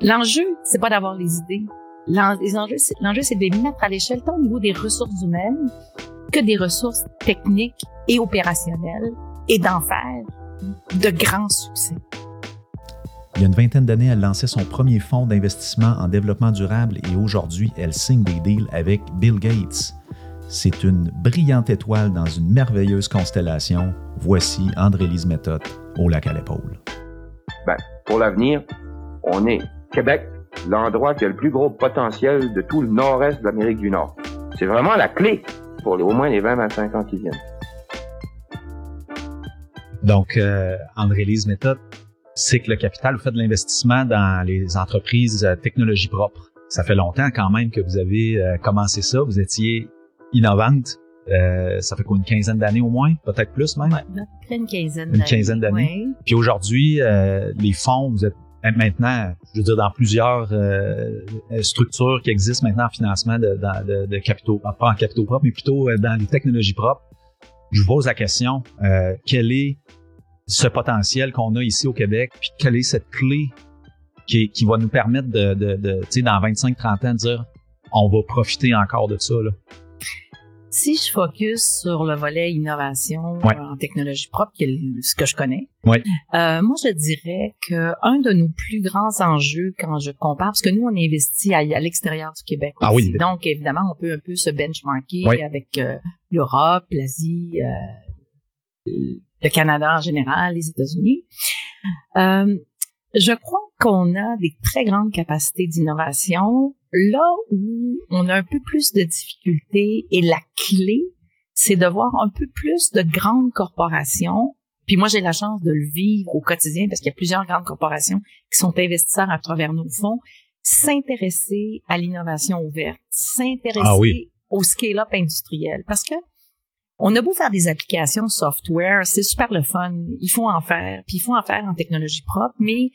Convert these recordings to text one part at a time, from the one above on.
L'enjeu, c'est pas d'avoir les idées. L'enjeu, c'est de les mettre à l'échelle tant au niveau des ressources humaines que des ressources techniques et opérationnelles et d'en faire de grands succès. Il y a une vingtaine d'années, elle lançait son premier fonds d'investissement en développement durable et aujourd'hui, elle signe des deals avec Bill Gates. C'est une brillante étoile dans une merveilleuse constellation. Voici André-Lise Méthode au lac à l'épaule. Ben, pour l'avenir, on est Québec, l'endroit qui a le plus gros potentiel de tout le nord-est de l'Amérique du Nord. C'est vraiment la clé pour au moins les 20-25 ans qui viennent. Donc, euh, André-Lise Méthode, c'est que le capital, vous faites de l'investissement dans les entreprises euh, technologie propre. Ça fait longtemps quand même que vous avez euh, commencé ça. Vous étiez innovante. Euh, ça fait quoi, une quinzaine d'années au moins, peut-être plus même? Ouais, une quinzaine d'années. Une quinzaine d'années. Puis aujourd'hui, les fonds, vous êtes maintenant, je veux dire, dans plusieurs structures qui existent maintenant en financement de, de, capitaux, pas en capitaux propres, mais plutôt dans les technologies propres. Je vous pose la question, quel est ce potentiel qu'on a ici au Québec, puis quelle est cette clé qui, va nous permettre de, de, de tu sais, dans 25-30 ans, de dire on va profiter encore de ça. Là? Si je focus sur le volet innovation en technologie propre, qui est ce que je connais, ouais. euh, moi je dirais que un de nos plus grands enjeux quand je compare, parce que nous on investit à, à l'extérieur du Québec, ah oui. donc évidemment on peut un peu se benchmarker avec euh, l'Europe, l'Asie, euh, le Canada en général, les États-Unis. Je crois qu'on a des très grandes capacités d'innovation. Là où on a un peu plus de difficultés et la clé, c'est de voir un peu plus de grandes corporations. Puis moi, j'ai la chance de le vivre au quotidien parce qu'il y a plusieurs grandes corporations qui sont investisseurs à travers nos fonds, s'intéresser à l'innovation ouverte, s'intéresser ah au scale-up industriel. Parce que on a beau faire des applications software, c'est super le fun, il faut en faire, puis il faut en faire en technologie propre, mais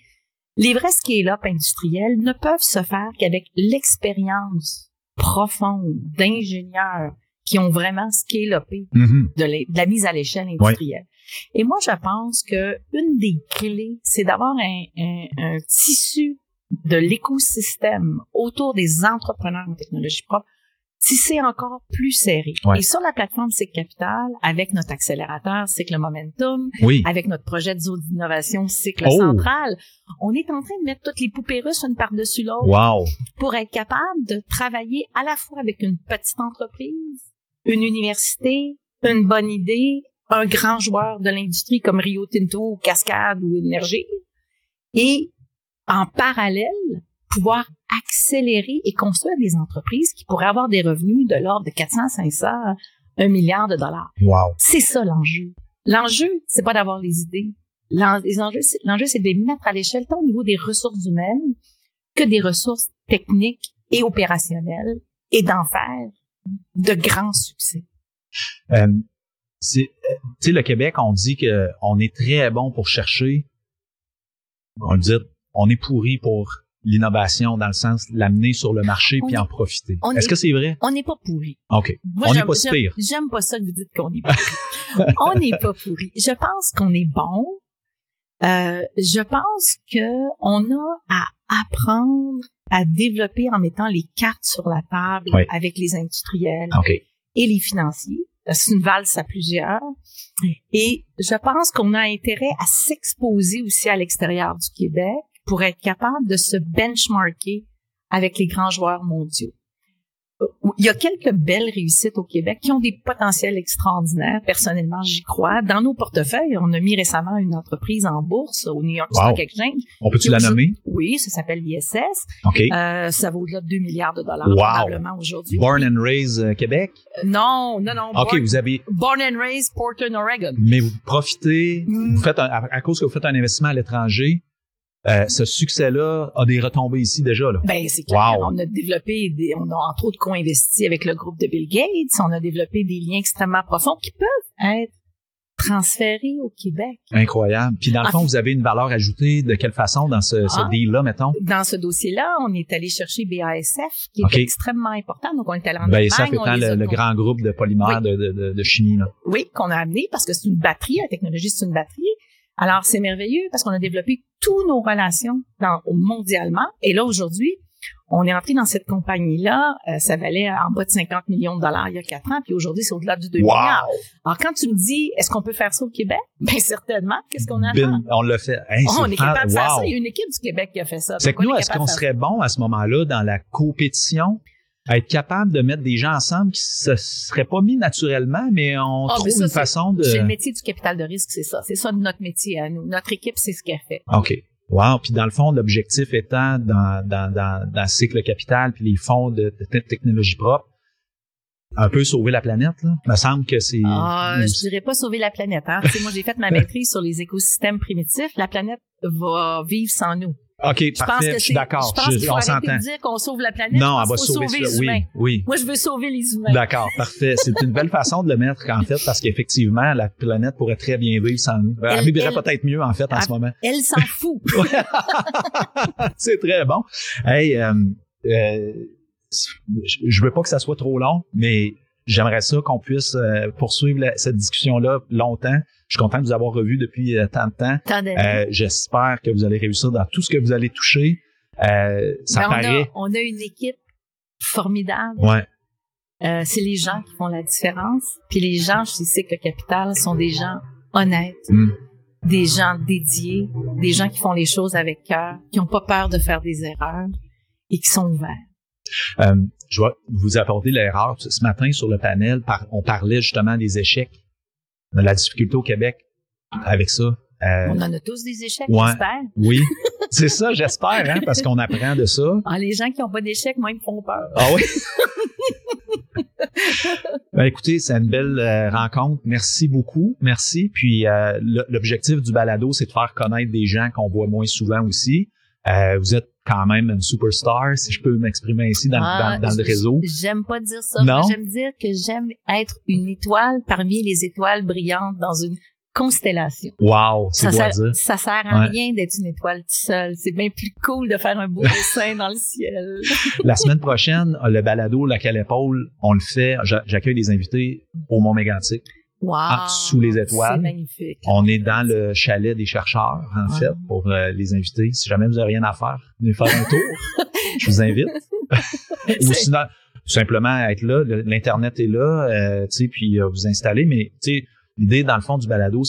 les vrais scale-up industriels ne peuvent se faire qu'avec l'expérience profonde d'ingénieurs qui ont vraiment scale-upé mm-hmm. de, la mise à l'échelle industrielle. Et moi, je pense que une des clés, c'est d'avoir un, un tissu de l'écosystème autour des entrepreneurs en technologie propre si c'est encore plus serré. Et sur la plateforme Cycle Capital, avec notre accélérateur Cycle Momentum, avec notre projet de zone d'innovation Cycle oh. Central, on est en train de mettre toutes les poupées russes une par-dessus l'autre pour être capable de travailler à la fois avec une petite entreprise, une université, une bonne idée, un grand joueur de l'industrie comme Rio Tinto, Cascade ou Énergie, et en parallèle, pouvoir accélérer et construire des entreprises qui pourraient avoir des revenus de l'ordre de 400, 500, 1 milliard de dollars. Wow. C'est ça l'enjeu. L'enjeu, c'est pas d'avoir les idées. L'enjeu, c'est de les mettre à l'échelle tant au niveau des ressources humaines que des ressources techniques et opérationnelles et d'en faire de grands succès. Euh, tu sais, le Québec, on dit que on est très bon pour chercher. On dit, on est pourri pour l'innovation dans le sens l'amener sur le marché puis en profiter. Est-ce que c'est vrai? On n'est pas pourri. OK. on n'est pas pire. J'aime pas ça que vous dites qu'on est pourri. on n'est pas pourri. Je pense qu'on est bon. Euh, je pense que on a à apprendre à développer en mettant les cartes sur la table avec les industriels et les financiers. C'est une valse à plusieurs. Et je pense qu'on a intérêt à s'exposer aussi à l'extérieur du Québec pour être capable de se benchmarker avec les grands joueurs mondiaux. Euh, il y a quelques belles réussites au Québec qui ont des potentiels extraordinaires. Personnellement, j'y crois. Dans nos portefeuilles, on a mis récemment une entreprise en bourse au New York Stock Exchange. On peut-tu la nommer? Oui, ça s'appelle l'ISS. OK. Euh, ça vaut au-delà de 2 milliards de dollars probablement aujourd'hui. Born and raised euh, Québec? non, non, non. OK, vous avez... Born and raised Portland, Oregon. Mais vous profitez, vous faites à cause que vous faites un investissement à l'étranger, euh, ce succès-là a des retombées ici déjà. Là. Ben, c'est clair. On a développé, des, on a entre autres co-investi avec le groupe de Bill Gates. On a développé des liens extrêmement profonds qui peuvent être transférés au Québec. Incroyable. Puis dans le fond, vous avez une valeur ajoutée de quelle façon dans ce, ce ah. deal-là, mettons? Dans ce dossier-là, on est allé chercher BASF, qui est extrêmement important. Donc, on est allé en BASF étant le, le, grand groupe de polymères de, de, de, chimie. Là. Oui, qu'on a amené parce que c'est une batterie. La technologie, c'est une batterie. Alors, c'est merveilleux parce qu'on a développé toutes nos relations dans, mondialement. Et là, aujourd'hui, on est entré dans cette compagnie-là, euh, ça valait en bas de 50 millions de dollars il y a quatre ans, puis aujourd'hui, c'est au-delà de 2 milliards. Alors, quand tu me dis, est-ce qu'on peut faire ça au Québec? Bien, certainement. Qu'est-ce qu'on a Ben, on l'a fait. Hey, on est capable de faire ça. Il y a une équipe du Québec qui a fait ça. C'est que nous, est-ce qu'on serait bon à ce moment-là dans la compétition, à être capable de mettre des gens ensemble qui se seraient pas mis naturellement, mais on Ah, trouve mais ça, une façon de. C'est le métier du capital de risque, c'est ça. C'est ça notre métier à nous. Notre équipe, c'est ce qu'elle fait. OK. Wow. Puis dans le fond, l'objectif étant dans, dans, dans, dans le cycle capital puis les fonds de, de technologie propre, un peu sauver la planète, là. Il me semble que c'est. Ah, je dirais pas sauver la planète. Hein. Tu sais, moi, j'ai fait ma maîtrise sur les écosystèmes primitifs. La planète va vivre sans nous. OK, Je pense parfait. que Je suis d'accord. Je pense qu'il faut on arrêter s'entend. de dire qu'on sauve la planète. Non, pense va sauver, les Oui, humains. oui. Moi, je veux sauver les humains. D'accord, parfait. C'est une belle façon de le mettre, en fait, parce qu'effectivement, la planète pourrait très bien vivre sans nous. Elle, Elle- vivrait peut-être mieux, en fait, en ce moment. Elle s'en fout. c'est très bon. Hey, euh, euh, je veux pas que ça soit trop long, mais j'aimerais ça qu'on puisse euh, poursuivre la- cette discussion-là longtemps. Je suis content de vous avoir revu depuis euh, tant de temps. Euh, J'espère que vous allez réussir dans tout ce que vous allez toucher. Euh, ça Ben, on, a, paraît. on a une équipe formidable. Ouais. Euh, c'est les gens qui font la différence. Puis les gens chez Cycle Capital sont des gens honnêtes, Mm. des gens dédiés, des gens qui font les choses avec cœur, qui n'ont pas peur de faire des erreurs et qui sont ouverts. Euh, je vais vous apporter l'erreur. Ce matin, sur le panel, par- on parlait justement des échecs, de la difficulté au Québec avec ça. Euh, On en a tous des échecs, ouais. j'espère. oui, c'est ça, j'espère, hein, parce qu'on apprend de ça. Ah, les gens qui n'ont pas d'échecs, moi, ils me font peur. Ah oui? ben écoutez, c'est une belle euh, rencontre. Merci beaucoup. Merci. Puis euh, l'objectif du balado, c'est de faire connaître des gens qu'on voit moins souvent aussi. Euh, vous êtes quand même une superstar, si je peux m'exprimer ainsi dans, Ah, dans, dans le réseau. J'aime pas dire ça. Non? J'aime dire que j'aime être une étoile parmi les étoiles brillantes dans une constellation. Wow, c'est Ça, sert, ça? sert à Ouais. rien d'être une étoile toute seule. C'est bien plus cool de faire un beau dessin dans le ciel. La semaine prochaine, le balado La à l'épaule, on le fait. J'a- J'accueille des invités au Mont Mégantic. Wow. Ah, sous les étoiles. C'est magnifique. On est dans le chalet des chercheurs, en fait, pour euh, les invités. Si jamais vous n'avez rien à faire, venez faire un tour. Je vous invite. Ou sinon, simplement être là. L'Internet est là, euh, tu sais, puis euh, vous installer. Mais tu sais, l'idée, dans le fond, du balado,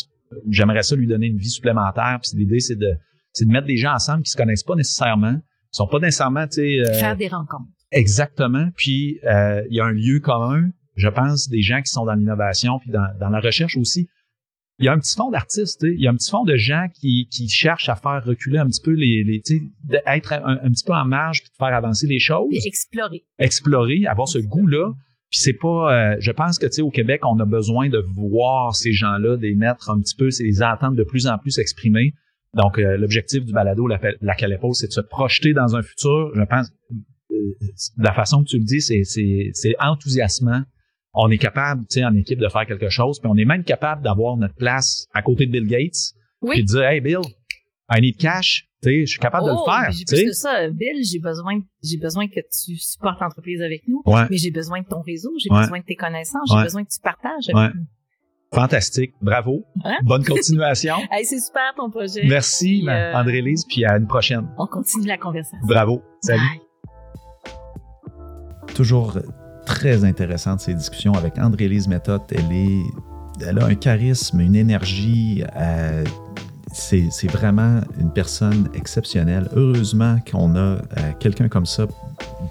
j'aimerais ça lui donner une vie supplémentaire. Puis l'idée, c'est de, c'est de mettre des gens ensemble qui se connaissent pas nécessairement, qui sont pas nécessairement, tu sais, euh, Faire des rencontres. Exactement. Puis euh, il y a un lieu commun, je pense, des gens qui sont dans l'innovation, puis dans, dans la recherche aussi. Il y a un petit fond d'artistes, il y a un petit fond de gens qui, qui cherchent à faire reculer un petit peu les, les tu sais, d'être un, un petit peu en marge puis de faire avancer les choses, explorer. explorer, avoir ce goût-là. Puis c'est pas, euh, je pense que tu sais au Québec, on a besoin de voir ces gens-là, de les mettre un petit peu, c'est les entendre de plus en plus s'exprimer. Donc euh, l'objectif du balado, la, la Calépo, c'est de se projeter dans un futur. Je pense, euh, de la façon que tu le dis, c'est enthousiasmant. On est capable, tu sais, en équipe de faire quelque chose, puis on est même capable d'avoir notre place à côté de Bill Gates, Oui. puis de dire, hey Bill, I need cash. Tu sais, je suis capable de Oh, le faire. Plus sais. que ça, Bill, j'ai besoin, j'ai besoin que tu supportes l'entreprise avec nous. Ouais. Mais j'ai besoin de ton réseau, j'ai Ouais. besoin de tes connaissances, j'ai Ouais. besoin que tu partages avec Ouais. nous. Fantastique. Bravo. Hein? Bonne continuation. Hey, c'est super ton projet. Merci, euh, André-Lise, puis à une prochaine. On continue la conversation. Bravo. Salut. Bye. toujours très intéressante ces discussions avec André-Lise Méthode. Elle, elle a un charisme, une énergie. euh, c'est vraiment une personne exceptionnelle. Heureusement qu'on a euh, quelqu'un comme ça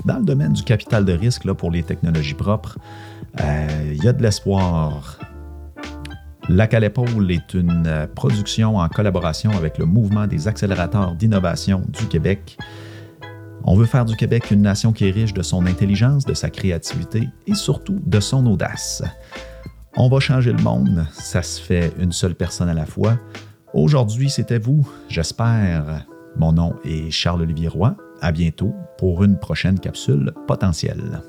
dans le domaine du capital de risque là, pour les technologies propres. Euh, Il y a de l'espoir. Lac à l'épaule est une production en collaboration avec le mouvement des accélérateurs d'innovation du Québec. On veut faire du Québec une nation qui est riche de son intelligence, de sa créativité et surtout de son audace. On va changer le monde, ça se fait une seule personne à la fois. Aujourd'hui, c'était vous, j'espère. Mon nom est Charles-Olivier Roy. À bientôt pour une prochaine capsule potentielle.